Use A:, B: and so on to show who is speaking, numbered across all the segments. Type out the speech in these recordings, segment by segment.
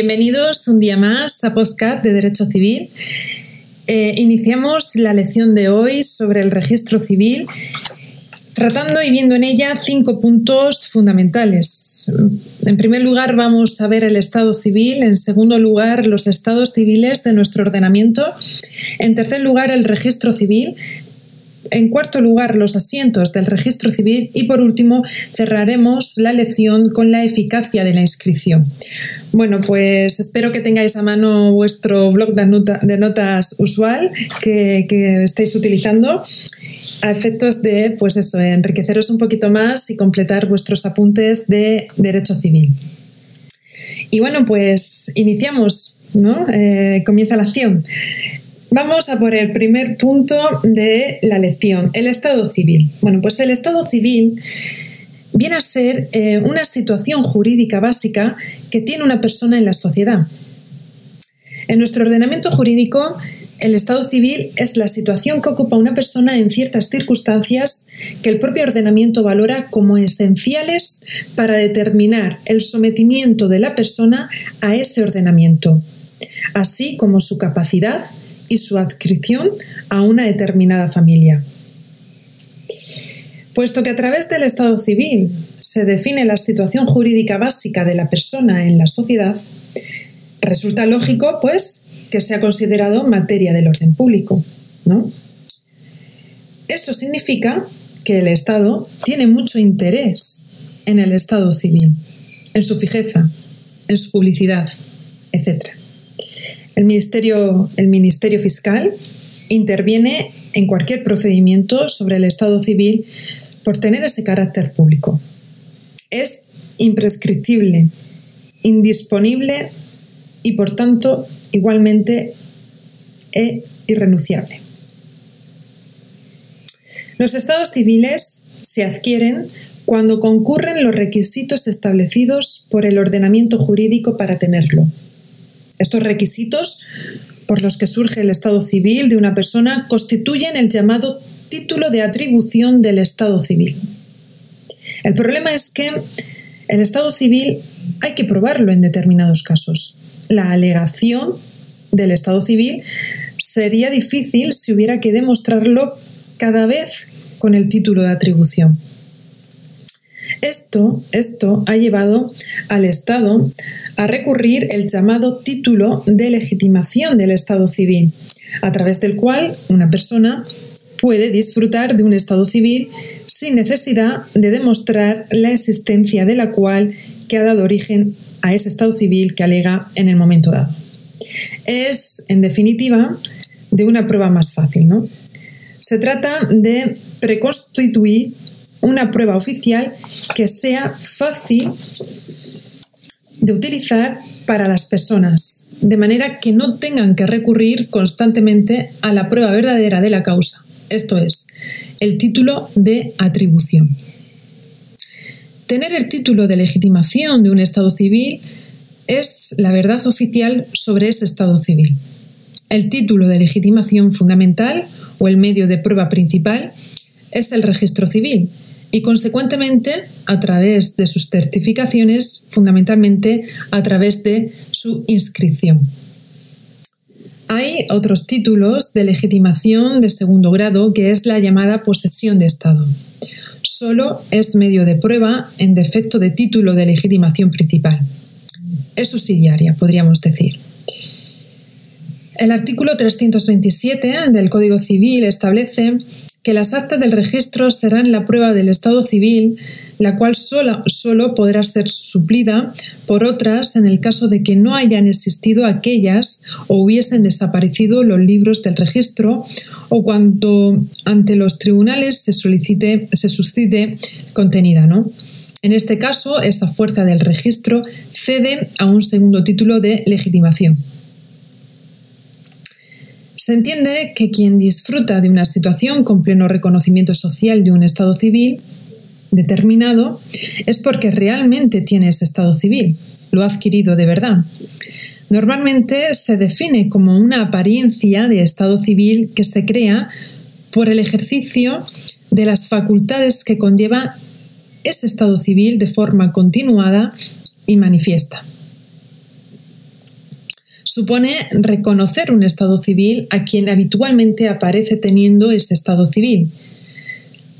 A: Bienvenidos un día más a Postcat de Derecho Civil. Eh, iniciamos la lección de hoy sobre el registro civil, tratando y viendo en ella cinco puntos fundamentales. En primer lugar, vamos a ver el estado civil. En segundo lugar, los estados civiles de nuestro ordenamiento. En tercer lugar, el registro civil. En cuarto lugar, los asientos del registro civil y por último cerraremos la lección con la eficacia de la inscripción. Bueno, pues espero que tengáis a mano vuestro blog de, notas usual que, que estéis utilizando a efectos de, pues eso, enriqueceros un poquito más y completar vuestros apuntes de derecho civil. Y bueno, pues iniciamos, ¿no? Eh, comienza la acción. Vamos a por el primer punto de la lección, el estado civil. Bueno, pues el estado civil viene a ser eh, una situación jurídica básica que tiene una persona en la sociedad. En nuestro ordenamiento jurídico, el estado civil es la situación que ocupa una persona en ciertas circunstancias que el propio ordenamiento valora como esenciales para determinar el sometimiento de la persona a ese ordenamiento, así como su capacidad y su adscripción a una determinada familia. Puesto que a través del Estado civil se define la situación jurídica básica de la persona en la sociedad, resulta lógico, pues, que sea considerado materia del orden público, ¿no? Eso significa que el Estado tiene mucho interés en el Estado civil, en su fijeza, en su publicidad, etc. El Ministerio, el Ministerio Fiscal interviene en cualquier procedimiento sobre el Estado civil por tener ese carácter público. Es imprescriptible, indisponible y por tanto igualmente e irrenunciable. Los estados civiles se adquieren cuando concurren los requisitos establecidos por el ordenamiento jurídico para tenerlo. Estos requisitos por los que surge el estado civil de una persona constituyen el llamado título de atribución del estado civil. El problema es que el estado civil hay que probarlo en determinados casos. La alegación del estado civil sería difícil si hubiera que demostrarlo cada vez con el título de atribución. Esto, esto ha llevado al Estado a recurrir el llamado título de legitimación del Estado civil, a través del cual una persona puede disfrutar de un Estado civil sin necesidad de demostrar la existencia de la cual que ha dado origen a ese Estado civil que alega en el momento dado. Es, en definitiva, de una prueba más fácil, ¿no? Se trata de preconstituir una prueba oficial que sea fácil de utilizar para las personas, de manera que no tengan que recurrir constantemente a la prueba verdadera de la causa, esto es, el título de atribución. Tener el título de legitimación de un Estado civil es la verdad oficial sobre ese Estado civil. El título de legitimación fundamental o el medio de prueba principal es el registro civil, y consecuentemente a través de sus certificaciones, fundamentalmente a través de su inscripción. Hay otros títulos de legitimación de segundo grado que es la llamada posesión de Estado. Solo es medio de prueba en defecto de título de legitimación principal. Es subsidiaria, podríamos decir. El artículo 327 del Código Civil establece que las actas del registro serán la prueba del estado civil, la cual solo, solo podrá ser suplida por otras en el caso de que no hayan existido aquellas o hubiesen desaparecido los libros del registro o cuando ante los tribunales se, solicite, se suscite contenida. ¿no? En este caso, esa fuerza del registro cede a un segundo título de legitimación. Se entiende que quien disfruta de una situación con pleno reconocimiento social de un estado civil determinado es porque realmente tiene ese estado civil, lo ha adquirido de verdad. Normalmente se define como una apariencia de estado civil que se crea por el ejercicio de las facultades que conlleva ese estado civil de forma continuada y manifiesta. supone reconocer un estado civil a quien habitualmente aparece teniendo ese estado civil.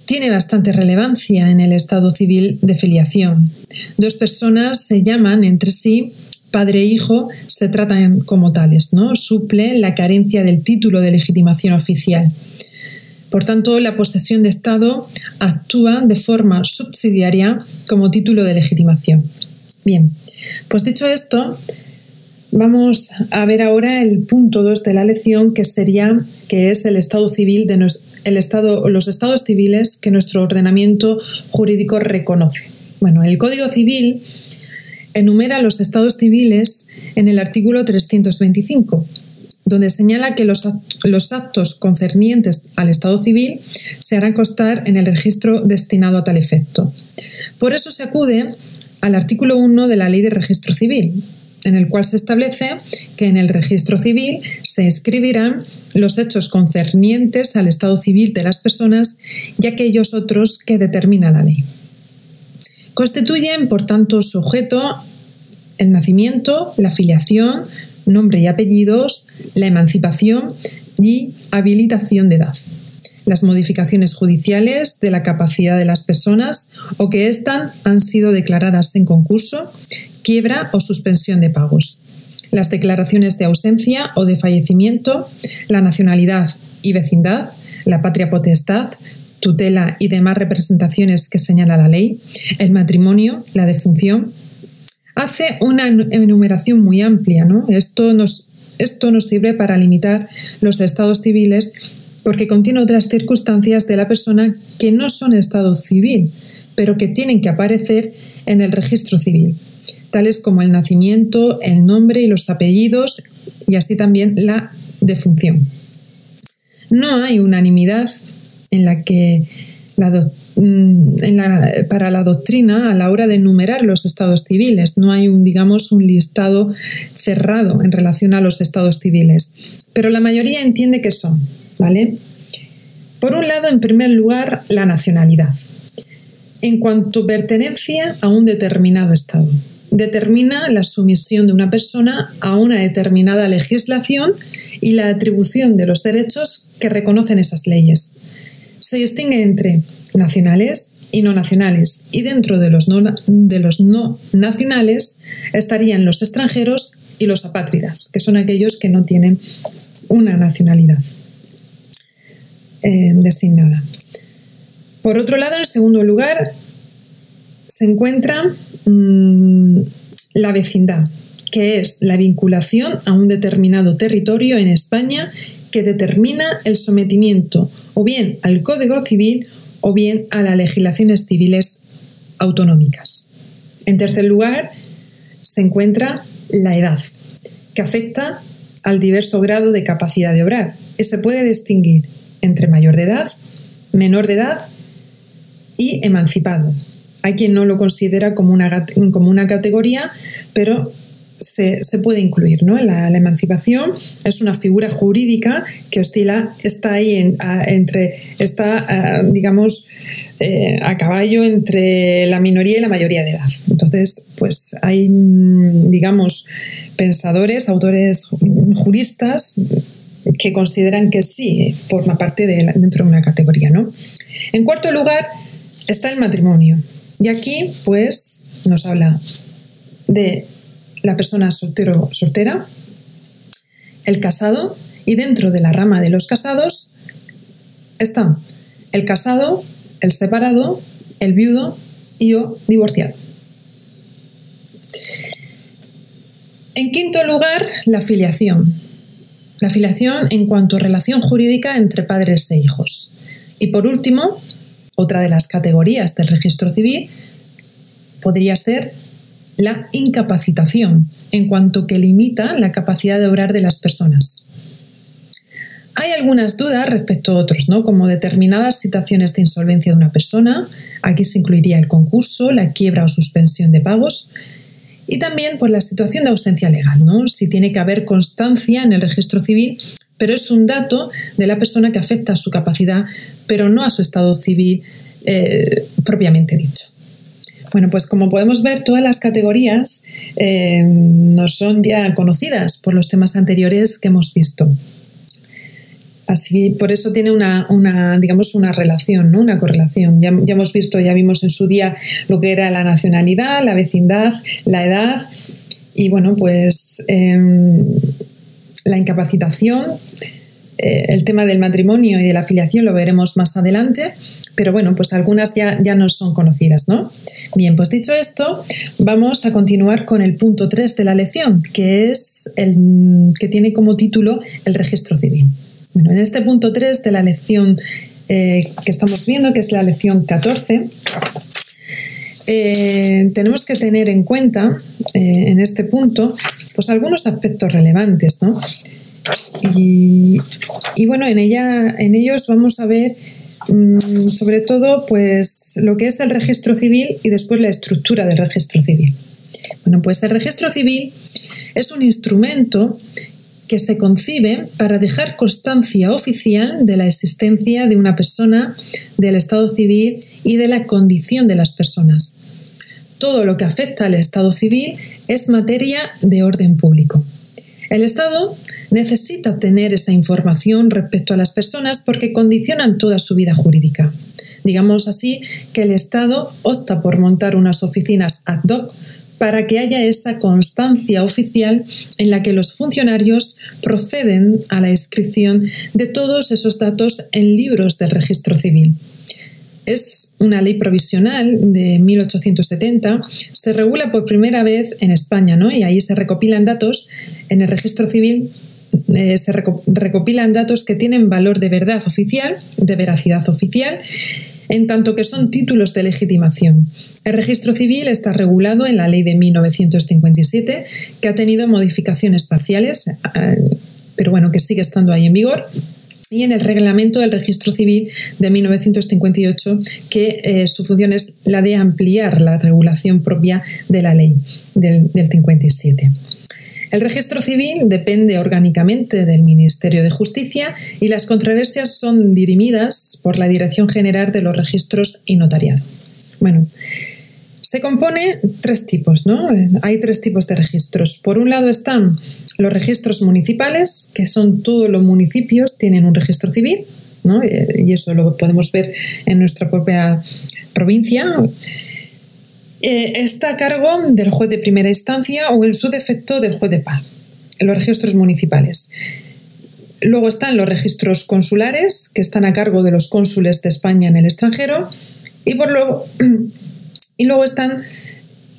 A: Tiene bastante relevancia en el estado civil de filiación. Dos personas se llaman entre sí padre e hijo se tratan como tales, ¿no? Suple la carencia del título de legitimación oficial. Por tanto, la posesión de Estado actúa de forma subsidiaria como título de legitimación. Bien, pues dicho esto, vamos a ver ahora el punto 2 de la lección, que sería que es el estado civil de el estado, los estados civiles que nuestro ordenamiento jurídico reconoce. Bueno, el Código Civil enumera los estados civiles en el artículo 325 donde señala que los, actos concernientes al Estado civil se harán constar en el registro destinado a tal efecto. Por eso se acude al artículo 1 de la Ley de Registro Civil, en el cual se establece que en el registro civil se inscribirán los hechos concernientes al estado civil de las personas y aquellos otros que determina la ley. Constituyen, por tanto, sujeto el nacimiento, la filiación, nombre y apellidos, la emancipación y habilitación de edad, las modificaciones judiciales de la capacidad de las personas o que éstas han sido declaradas en concurso, quiebra o suspensión de pagos, las declaraciones de ausencia o de fallecimiento, la nacionalidad y vecindad, la patria potestad, tutela y demás representaciones que señala la ley, el matrimonio, la defunción, hace una enumeración muy amplia. ¿no? Esto, nos, esto nos sirve para limitar los estados civiles porque contiene otras circunstancias de la persona que no son estado civil, pero que tienen que aparecer en el registro civil, tales como el nacimiento, el nombre y los apellidos, y así también la defunción. No hay unanimidad en la que Mm, para la doctrina a la hora de enumerar los estados civiles. No hay un, digamos, un listado cerrado en relación a los estados civiles. Pero la mayoría entiende que son, ¿vale? Por un lado, en primer lugar, la nacionalidad. En cuanto pertenencia a un determinado estado. Determina la sumisión de una persona a una determinada legislación y la atribución de los derechos que reconocen esas leyes. Se distingue entre nacionales y no nacionales. Y dentro de los no, de los no nacionales estarían los extranjeros y los apátridas, que son aquellos que no tienen una nacionalidad eh, designada. Por otro lado, en segundo lugar, se encuentra mm, la vecindad, que es la vinculación a un determinado territorio en España que determina el sometimiento o bien al Código Civil o bien a las legislaciones civiles autonómicas. En tercer lugar, se encuentra la edad, que afecta al diverso grado de capacidad de obrar y se puede distinguir entre mayor de edad, menor de edad y emancipado. Hay quien no lo considera como una, como una categoría, pero se, puede incluir. ¿no? La, emancipación es una figura jurídica que oscila, está ahí entre, está, digamos, eh, a caballo entre la minoría y la mayoría de edad. Entonces, pues hay, mm, digamos, pensadores, autores juristas que consideran que sí forma parte de dentro de una categoría. ¿no? En cuarto lugar está el matrimonio. Y aquí, pues, nos habla de la persona soltero soltera, el casado y dentro de la rama de los casados están el casado, el separado, el viudo y o divorciado. En quinto lugar, la filiación. La filiación en cuanto a relación jurídica entre padres e hijos. Y por último, otra de las categorías del registro civil podría ser la incapacitación, en cuanto que limita la capacidad de obrar de las personas. Hay algunas dudas respecto a otros, ¿no? como determinadas situaciones de insolvencia de una persona, aquí se incluiría el concurso, la quiebra o suspensión de pagos, y también por la situación de ausencia legal, ¿no? si tiene que haber constancia en el registro civil, pero es un dato de la persona que afecta a su capacidad, pero no a su estado civil eh, propiamente dicho. Bueno, pues como podemos ver, todas las categorías eh, no son ya conocidas por los temas anteriores que hemos visto. Así, por eso tiene una, digamos, una relación, ¿no? una correlación. Ya, hemos visto, ya vimos en su día lo que era la nacionalidad, la vecindad, la edad y, bueno, pues em, la incapacitación, eh, el tema del matrimonio y de la afiliación lo veremos más adelante, pero bueno, pues algunas ya, ya no son conocidas, ¿no? Bien, pues dicho esto, vamos a continuar con el punto 3 de la lección, que es el que tiene como título el registro civil. Bueno, en este punto 3 de la lección eh, que estamos viendo, que es la lección 14, eh, tenemos que tener en cuenta en este punto pues algunos aspectos relevantes, ¿no? Y, bueno, en, ella, en ellos vamos a ver mm, sobre todo pues lo que es el registro civil y después la estructura del registro civil. Bueno, pues el registro civil es un instrumento que se concibe para dejar constancia oficial de la existencia de una persona, del estado civil y de la condición de las personas. Todo lo que afecta al estado civil es materia de orden público. El Estado necesita tener esa información respecto a las personas porque condicionan toda su vida jurídica. Digamos así que el Estado opta por montar unas oficinas ad hoc para que haya esa constancia oficial en la que los funcionarios proceden a la inscripción de todos esos datos en libros del registro civil es una ley provisional de 1870, se regula por primera vez en España, ¿no? Y ahí se recopilan datos en el registro civil. Eh, se recopilan datos que tienen valor de verdad oficial, de veracidad oficial, en tanto que son títulos de legitimación. El registro civil está regulado en la ley de 1957, que ha tenido modificaciones parciales, eh, pero bueno, que sigue estando ahí en vigor y en el reglamento del registro civil de 1958, que eh, su función es la de ampliar la regulación propia de la ley del, 57. El registro civil depende orgánicamente del Ministerio de Justicia y las controversias son dirimidas por la Dirección General de los Registros y Notariado. Bueno, se compone tres tipos, ¿no? Hay tres tipos de registros. Por un lado están los registros municipales, que son todos los municipios, tienen un registro civil, ¿no? Eh, y eso lo podemos ver en nuestra propia provincia. Eh, está a cargo del juez de primera instancia o en su defecto del juez de paz, los registros municipales. Luego están los registros consulares, que están a cargo de los cónsules de España en el extranjero. Y por luego y luego están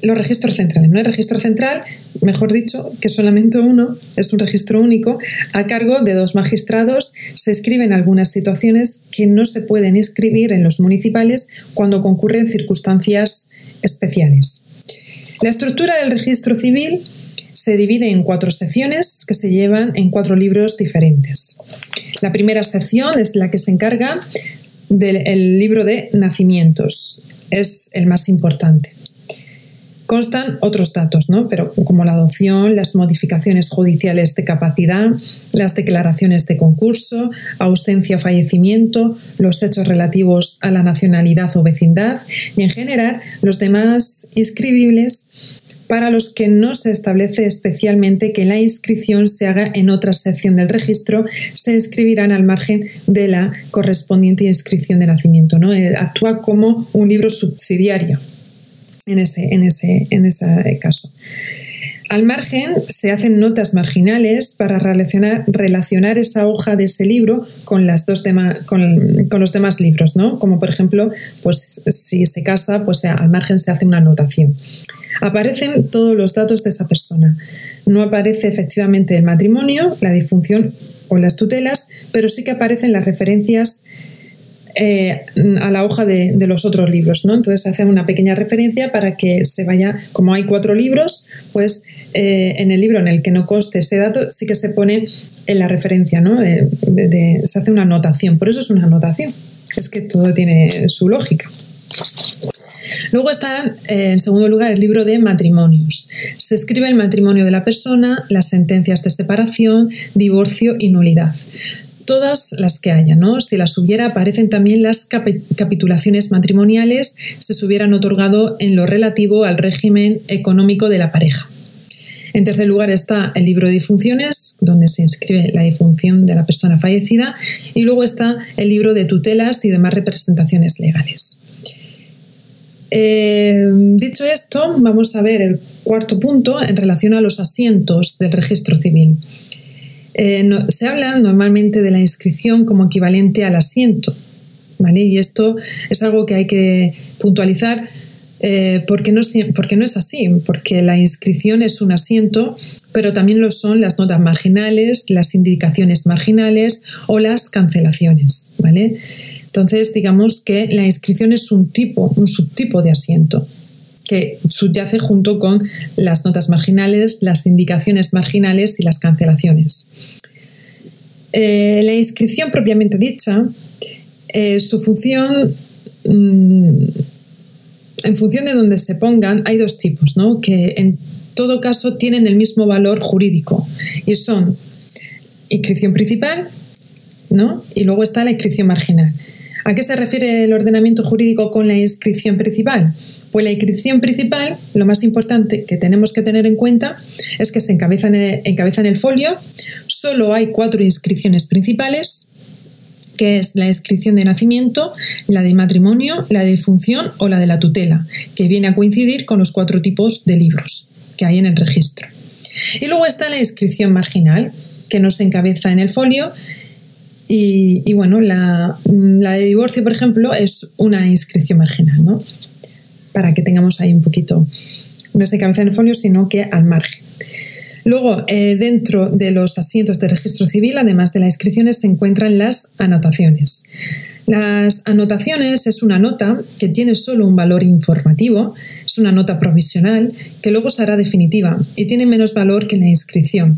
A: los registros centrales. ¿no? El registro central, mejor dicho, que solamente uno, es un registro único, a cargo de dos magistrados. Se escriben algunas situaciones que no se pueden inscribir en los municipales cuando concurren circunstancias especiales. La estructura del registro civil se divide en cuatro secciones que se llevan en cuatro libros diferentes. La primera sección es la que se encarga del libro de nacimientos es el más importante. Constan otros datos, ¿no? Pero como la adopción, las modificaciones judiciales de capacidad, las declaraciones de concurso, ausencia o fallecimiento, los hechos relativos a la nacionalidad o vecindad y en general los demás inscribibles para los que no se establece especialmente que la inscripción se haga en otra sección del registro, se inscribirán al margen de la correspondiente inscripción de nacimiento. ¿no? Eh, actúa como un libro subsidiario en ese, en ese, en ese caso. Al margen se hacen notas marginales para relacionar, relacionar, esa hoja de ese libro con, las dos con, con, los demás libros, ¿no? Como por ejemplo, pues si se casa, pues al margen se hace una anotación aparecen todos los datos de esa persona. No aparece efectivamente el matrimonio, la disfunción o las tutelas, pero sí que aparecen las referencias eh, a la hoja de, los otros libros, ¿no? Entonces hace una pequeña referencia para que se vaya, como hay cuatro libros, pues eh, en el libro en el que no conste ese dato sí que se pone en la referencia, ¿no? Eh, se hace una anotación, por eso es una anotación, es que todo tiene su lógica. Luego está, en segundo lugar, el libro de matrimonios. Se escribe el matrimonio de la persona, las sentencias de separación, divorcio y nulidad. Todas las que haya, ¿no? Si las hubiera, aparecen también las capitulaciones matrimoniales si se hubieran otorgado en lo relativo al régimen económico de la pareja. En tercer lugar está el libro de difunciones, donde se inscribe la difunción de la persona fallecida, y luego está el libro de tutelas y demás representaciones legales. Eh, dicho esto, vamos a ver el cuarto punto en relación a los asientos del registro civil. Eh, se habla normalmente de la inscripción como equivalente al asiento, ¿vale? Y esto es algo que hay que puntualizar eh, porque, no, porque no es así, porque la inscripción es un asiento, pero también lo son las notas marginales, las indicaciones marginales o las cancelaciones, ¿vale? Entonces, digamos que la inscripción es un tipo, un subtipo de asiento que subyace junto con las notas marginales, las indicaciones marginales y las cancelaciones. Eh, la inscripción propiamente dicha, eh, su función mm, en función de donde se pongan, hay dos tipos, ¿no? que en todo caso tienen el mismo valor jurídico y son inscripción principal ¿no? y luego está la inscripción marginal. ¿A qué se refiere el ordenamiento jurídico con la inscripción principal? Pues la inscripción principal, lo más importante que tenemos que tener en cuenta es que se encabeza en el, folio, solo hay cuatro inscripciones principales, que es la inscripción de nacimiento, la de matrimonio, la de función o la de la tutela, que viene a coincidir con los cuatro tipos de libros que hay en el registro. Y luego está la inscripción marginal, que no se encabeza en el folio. Y, bueno, la, la, de divorcio, por ejemplo, es una inscripción marginal, ¿no? Para que tengamos ahí un poquito, no se encabeza en el folio, sino que al margen. Luego, eh, dentro de los asientos de registro civil, además de las inscripciones, se encuentran las anotaciones. Las anotaciones es una nota que tiene solo un valor informativo, es una nota provisional que luego será definitiva y tiene menos valor que la inscripción.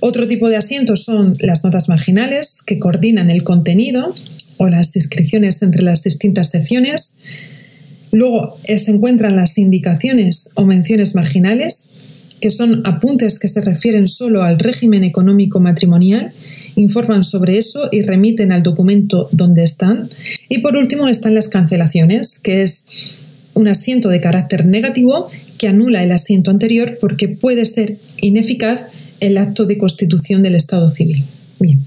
A: Otro tipo de asientos son las notas marginales que coordinan el contenido o las descripciones entre las distintas secciones. Luego eh, se encuentran las indicaciones o menciones marginales que son apuntes que se refieren solo al régimen económico matrimonial, informan sobre eso y remiten al documento donde están. Y por último están las cancelaciones, que es un asiento de carácter negativo que anula el asiento anterior porque puede ser ineficaz el acto de constitución del Estado civil. Bien.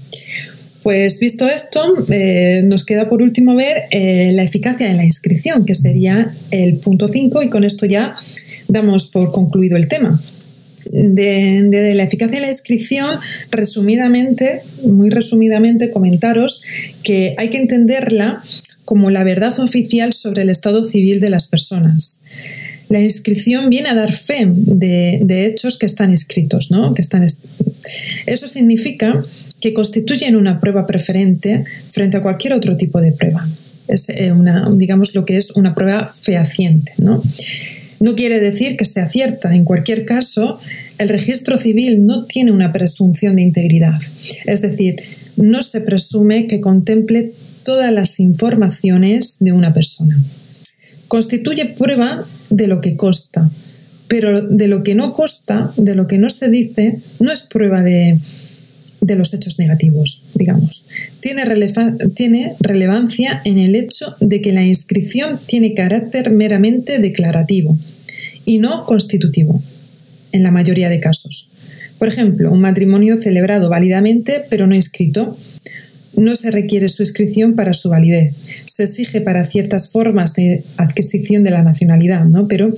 A: Pues visto esto, eh, nos queda por último ver eh, la eficacia de la inscripción, que sería el punto 5, y con esto ya damos por concluido el tema de, la eficacia de la inscripción, resumidamente, muy resumidamente, comentaros que hay que entenderla como la verdad oficial sobre el estado civil de las personas. La inscripción viene a dar fe de, hechos que están escritos, ¿no? Que están Eso significa que constituyen una prueba preferente frente a cualquier otro tipo de prueba. Es eh, una, digamos, lo que es una prueba fehaciente, ¿no? No quiere decir que sea cierta. En cualquier caso, el registro civil no tiene una presunción de integridad. Es decir, no se presume que contemple todas las informaciones de una persona. Constituye prueba de lo que consta, pero de lo que no consta, de lo que no se dice, no es prueba de, los hechos negativos, digamos. Tiene, relevancia en el hecho de que la inscripción tiene carácter meramente declarativo y no constitutivo, en la mayoría de casos. Por ejemplo, un matrimonio celebrado válidamente pero no inscrito. No se requiere su inscripción para su validez. Se exige para ciertas formas de adquisición de la nacionalidad, ¿no? pero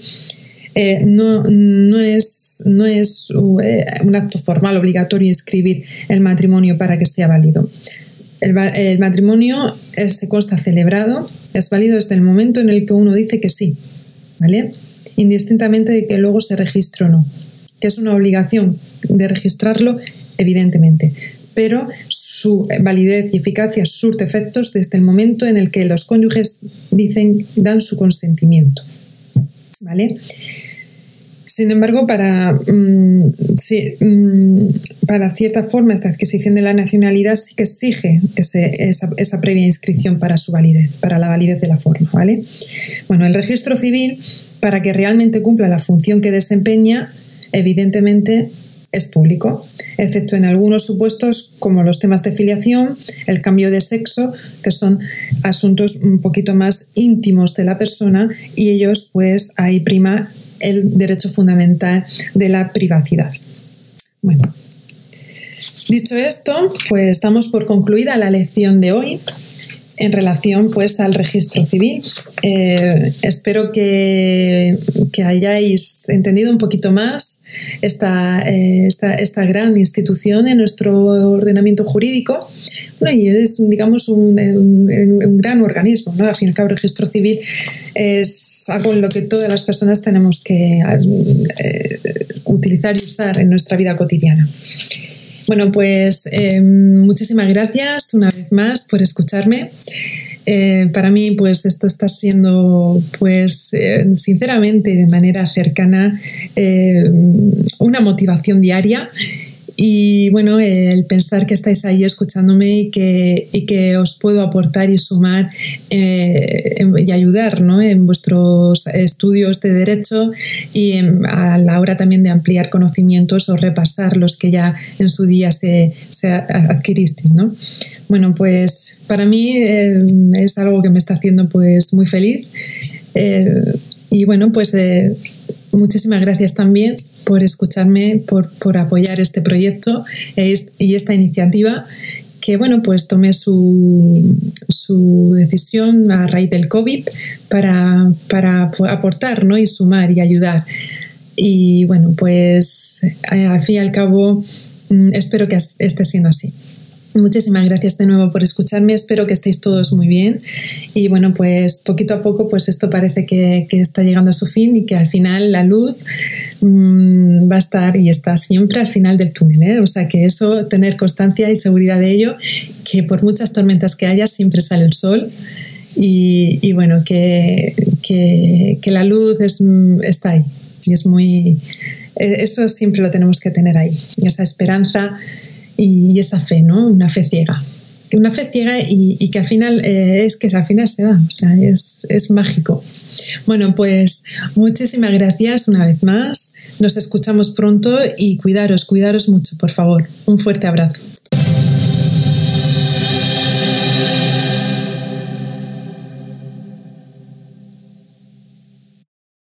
A: eh, no, no, es, no es eh, un acto formal obligatorio inscribir el matrimonio para que sea válido. El, el matrimonio se consta celebrado, es válido desde el momento en el que uno dice que sí. ¿vale? indistintamente de que luego se registre o no. Que es una obligación de registrarlo, evidentemente, pero su validez y eficacia surte efectos desde el momento en el que los cónyuges dicen, dan su consentimiento. ¿Vale? Sin embargo, para, mm, mm, para cierta forma esta adquisición de la nacionalidad sí que exige esa, esa, previa inscripción para su validez, para la validez de la forma. ¿vale? Bueno, el registro civil para que realmente cumpla la función que desempeña, evidentemente es público, excepto en algunos supuestos como los temas de filiación, el cambio de sexo, que son asuntos un poquito más íntimos de la persona y ellos pues ahí prima el derecho fundamental de la privacidad. Bueno, dicho esto, pues damos por concluida la lección de hoy en relación pues al registro civil. Eh, espero que, hayáis entendido un poquito más esta, eh, esta, gran institución en nuestro ordenamiento jurídico. y es, digamos, un, gran organismo. ¿no? Al fin y al cabo, el registro civil es algo en lo que todas las personas tenemos que eh, utilizar y usar en nuestra vida cotidiana. Bueno, pues em, muchísimas gracias una vez más por escucharme. Eh, para mí, pues esto está siendo, pues eh, sinceramente, de manera cercana, eh, una motivación diaria y bueno, el pensar que estáis ahí escuchándome y que, y que os puedo aportar y sumar eh, y ayudar ¿no? en vuestros estudios de derecho y a la hora también de ampliar conocimientos o repasar los que ya en su día se, se. ¿no? Bueno, pues para mí eh, es algo que me está haciendo pues muy feliz. Eh, y bueno, pues muchísimas gracias también por escucharme, por, apoyar este proyecto e y esta iniciativa que bueno, pues tomé su, su, decisión a raíz del COVID para, para aportar ¿no? y sumar y ayudar. Y bueno, pues al fin y al cabo mm, espero que esté siendo así. Muchísimas gracias de nuevo por escucharme, espero que estéis todos muy bien y bueno, pues poquito a poco pues esto parece que, está llegando a su fin y que al final la luz mm, va a estar y está siempre al final del túnel, ¿eh? o sea que eso, tener constancia y seguridad de ello, que por muchas tormentas que haya siempre sale el sol y, bueno, que, que, la luz es, está ahí y es muy, eh, eso siempre lo tenemos que tener ahí, esa esperanza y, esa fe, ¿no? Una fe ciega. Una fe ciega y, que al final eh, es que al final se da, o sea, es, es mágico. Bueno, pues muchísimas gracias una vez más. Nos escuchamos pronto y cuidaros, cuidaros mucho, por favor. Un fuerte abrazo.